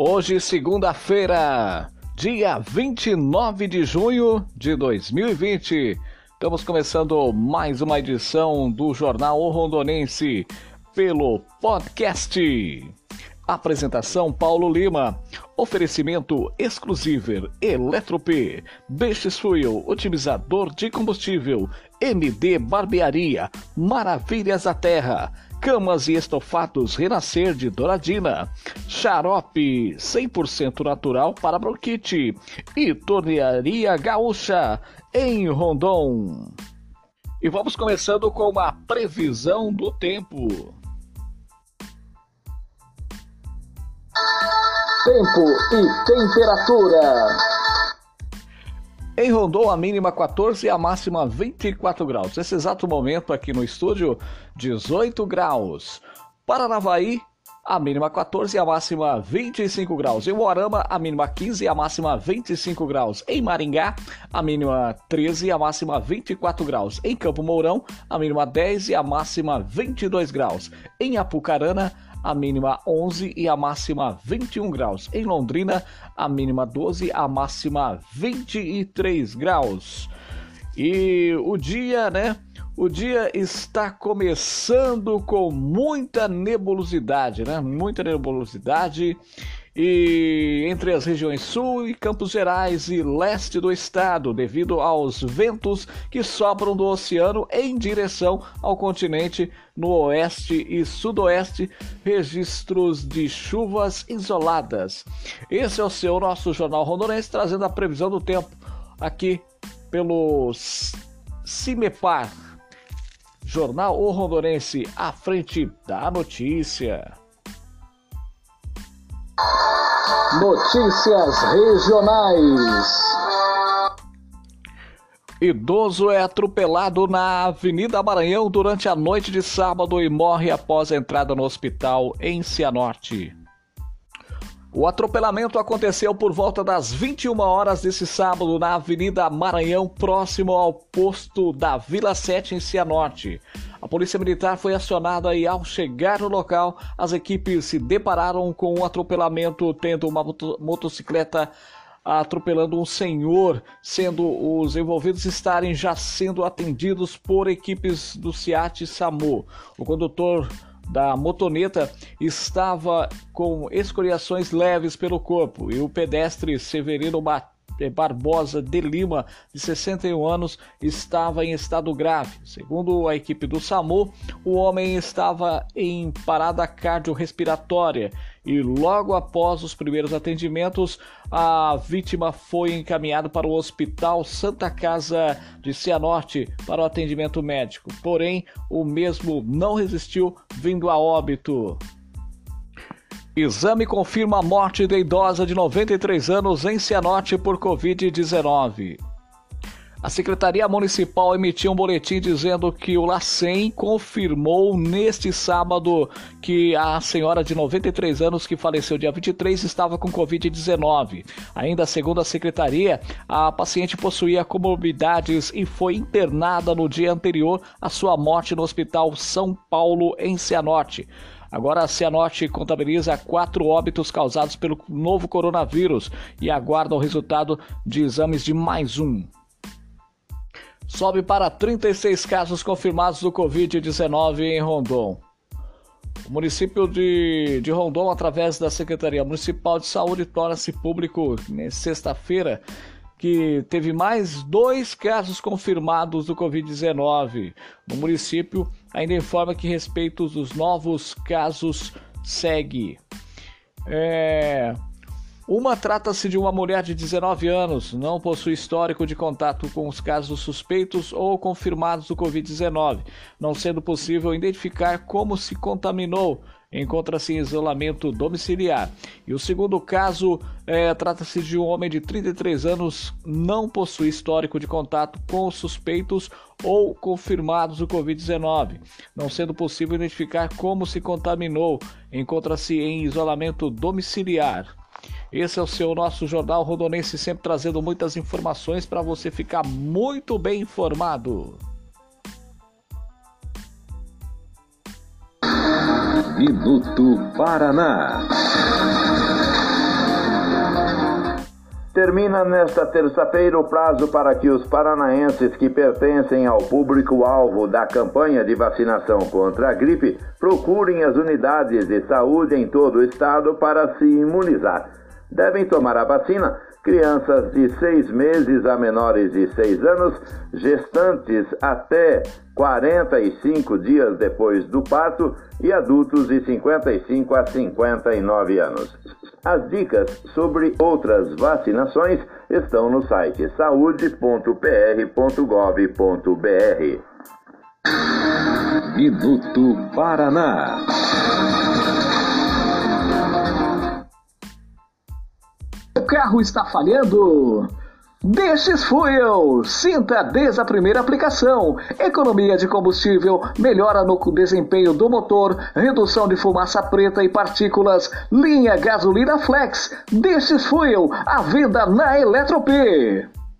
Hoje, segunda-feira, dia 29 de junho de 2020. Estamos começando mais uma edição do Jornal O Rondonense pelo podcast. Apresentação Paulo Lima. Oferecimento exclusivo Eletrop, Beixes Fuel, otimizador de combustível, MD Barbearia, Maravilhas da Terra, Camas e estofados Renascer de Douradina, Xarope 100% natural para bronquite e Tornearia Gaúcha em Rondon. E vamos começando com uma previsão do tempo. Tempo e temperatura. Em Rondon, a mínima 14 e a máxima 24 graus. Nesse exato momento, aqui no estúdio, 18 graus. Paranavaí, a mínima 14 e a máxima 25 graus. Em Moarama, a mínima 15 e a máxima 25 graus. Em Maringá, a mínima 13 e a máxima 24 graus. Em Campo Mourão, a mínima 10 e a máxima 22 graus. Em Apucarana, a mínima 11 e a máxima 21 graus. Em Londrina, a mínima 12, a máxima 23 graus. E o dia, né? O dia está começando com muita nebulosidade, né? Muita nebulosidade e entre as regiões sul e Campos Gerais e leste do estado, devido aos ventos que sopram do oceano em direção ao continente no oeste e sudoeste, registros de chuvas isoladas. Esse é o seu nosso jornal rondonense trazendo a previsão do tempo aqui pelo Cimepar. Jornal O Rondonense à frente da notícia. Notícias regionais. Idoso é atropelado na Avenida Maranhão durante a noite de sábado e morre após a entrada no hospital em Cianorte. O atropelamento aconteceu por volta das 21 horas desse sábado na Avenida Maranhão, próximo ao posto da Vila 7 em Cianorte. A polícia militar foi acionada e, ao chegar no local, as equipes se depararam com um atropelamento, tendo uma motocicleta atropelando um senhor, sendo os envolvidos estarem já sendo atendidos por equipes do CIAT SAMU. O condutor da motoneta estava com escoriações leves pelo corpo e o pedestre Severino Batista Barbosa de Lima, de 61 anos, estava em estado grave. Segundo a equipe do SAMU, o homem estava em parada cardiorrespiratória e logo após os primeiros atendimentos, a vítima foi encaminhada para o Hospital Santa Casa de Cianorte para o atendimento médico. Porém, o mesmo não resistiu, vindo a óbito. Exame confirma a morte da idosa de 93 anos em Cianorte por Covid-19. A Secretaria Municipal emitiu um boletim dizendo que o LACEN confirmou neste sábado que a senhora de 93 anos que faleceu dia 23 estava com Covid-19. Ainda segundo a Secretaria, a paciente possuía comorbidades e foi internada no dia anterior à sua morte no Hospital São Paulo, em Cianorte. Agora a Cianorte contabiliza quatro óbitos causados pelo novo coronavírus e aguarda o resultado de exames de mais um. Sobe para 36 casos confirmados do Covid-19 em Rondon. O município de, de Rondon, através da Secretaria Municipal de Saúde, torna-se público sexta-feira que teve mais dois casos confirmados do Covid-19. No município, ainda informa que respeito dos novos casos segue. É... Uma trata-se de uma mulher de 19 anos, não possui histórico de contato com os casos suspeitos ou confirmados do Covid-19, não sendo possível identificar como se contaminou. Encontra-se em isolamento domiciliar. E o segundo caso é, trata-se de um homem de 33 anos, não possui histórico de contato com suspeitos ou confirmados do Covid-19, não sendo possível identificar como se contaminou, encontra-se em isolamento domiciliar. Esse é o seu nosso Jornal Rodonense, sempre trazendo muitas informações para você ficar muito bem informado. Minuto Paraná. Termina nesta terça-feira o prazo para que os paranaenses que pertencem ao público-alvo da campanha de vacinação contra a gripe procurem as unidades de saúde em todo o estado para se imunizar. Devem tomar a vacina crianças de seis meses a menores de seis anos, gestantes até 45 dias depois do parto e adultos de 55 a 59 anos. As dicas sobre outras vacinações estão no site saude.pr.gov.br. Minuto Paraná. Carro está falhando? Destes Fuel, sinta desde a primeira aplicação. Economia de combustível, melhora no desempenho do motor, redução de fumaça preta e partículas. Linha gasolina flex. Destes Fuel, a venda na Eletrop.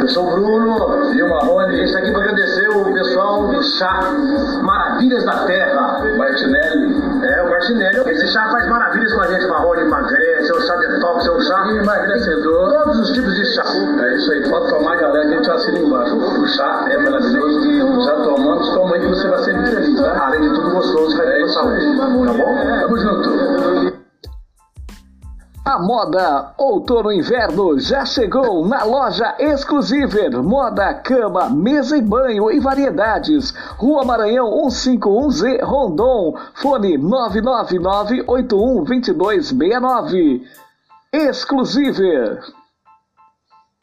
Eu sou o Bruno e o Marrone, a gente está aqui para agradecer o pessoal do chá Maravilhas da Terra. Martinelli. É, o Martinelli. Esse chá faz maravilhas com a gente, Marrone, emagrece, é um chá detox, é um chá emagrecedor. Todos os tipos de chá. É isso aí, pode tomar, galera, a gente assina embaixo. O chá moda outono-inverno já chegou na loja Exclusiver. Moda, cama, mesa e banho e variedades. Rua Maranhão 151Z, Rondon. Fone 999812269. Exclusiver.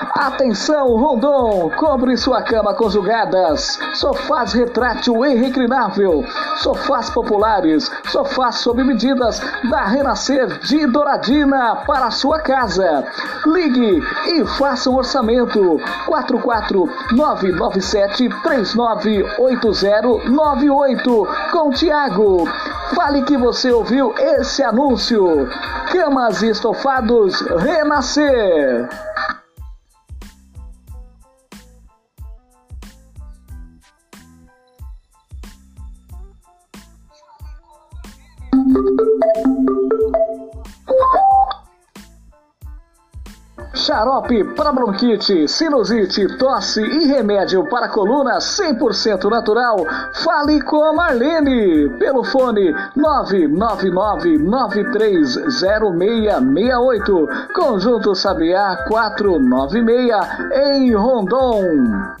Atenção, Rondon! Compre sua cama conjugadas, sofás retrátil e reclinável, sofás populares, sofás sob medidas da Renascer de Douradina para sua casa. Ligue e faça um orçamento 44997398098 com Tiago. Fale que você ouviu esse anúncio. Camas e estofados Renascer. Xarope para bronquite, sinusite, tosse e remédio para coluna 100% natural. Fale com a Marlene pelo fone 999930668. Conjunto Sabiá 496 em Rondon.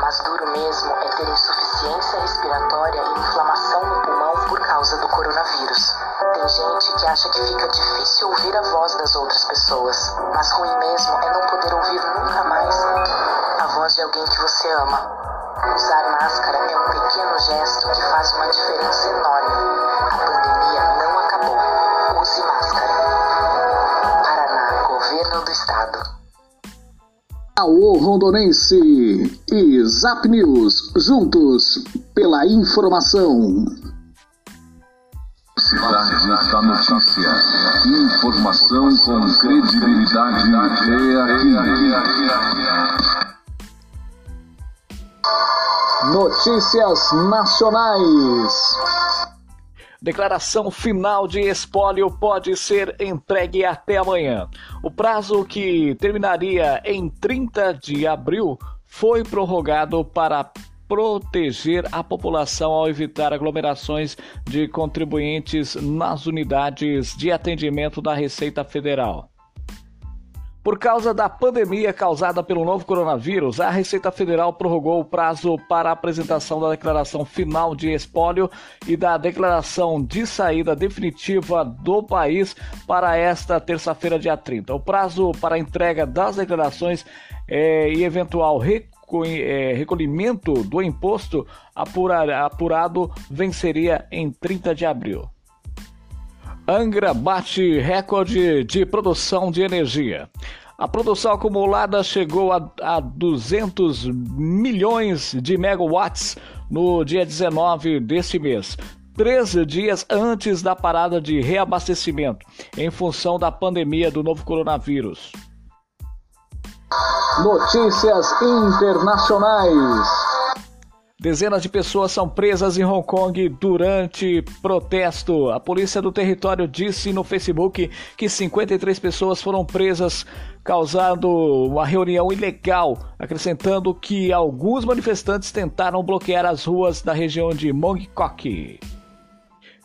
Mas duro mesmo é ter insuficiência respiratória e inflamação no pulmão por causa do coronavírus. Tem gente que acha que fica difícil ouvir a voz das outras pessoas, mas ruim mesmo é não poder ouvir nunca mais a voz de alguém que você ama. Usar máscara é um pequeno gesto que faz uma diferença enorme. A pandemia não acabou. Use máscara. Paraná, Governo do Estado. Alô Rondonense e Zap News, juntos pela informação. Cidade da Notícia. Informação com credibilidade é aqui. Notícias nacionais. Declaração final de espólio pode ser entregue até amanhã. O prazo que terminaria em 30 de abril foi prorrogado para proteger a população ao evitar aglomerações de contribuintes nas unidades de atendimento da Receita Federal. Por causa da pandemia causada pelo novo coronavírus, a Receita Federal prorrogou o prazo para a apresentação da declaração final de espólio e da declaração de saída definitiva do país para esta terça-feira, dia 30. O prazo para a entrega das declarações é, e eventual é, recolhimento do imposto apurado venceria em 30 de abril. Angra bate recorde de produção de energia. A produção acumulada chegou a, a 200 milhões de megawatts no dia 19 deste mês, três dias antes da parada de reabastecimento, em função da pandemia do novo coronavírus. Notícias internacionais. Dezenas de pessoas são presas em Hong Kong durante protesto. A polícia do território disse no Facebook que 53 pessoas foram presas, causando uma reunião ilegal, acrescentando que alguns manifestantes tentaram bloquear as ruas da região de Mong Kok.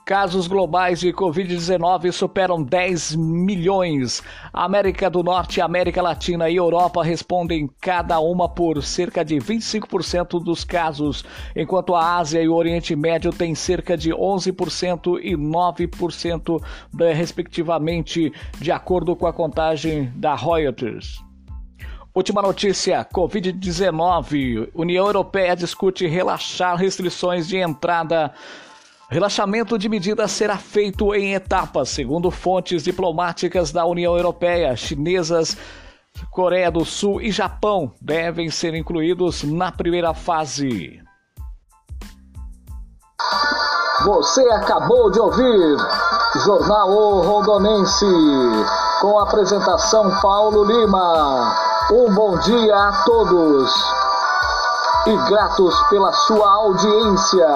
Casos globais de Covid-19 superam 10 milhões. América do Norte, América Latina e Europa respondem cada uma por cerca de 25% dos casos, enquanto a Ásia e o Oriente Médio têm cerca de 11% e 9%, respectivamente, de acordo com a contagem da Reuters. Última notícia: Covid-19. União Europeia discute relaxar restrições de entrada Relaxamento de medidas será feito em etapas, segundo fontes diplomáticas da União Europeia, chinesas, Coreia do Sul e Japão devem ser incluídos na primeira fase. Você acabou de ouvir Jornal o Rondonense, com a apresentação Paulo Lima. Um bom dia a todos e gratos pela sua audiência.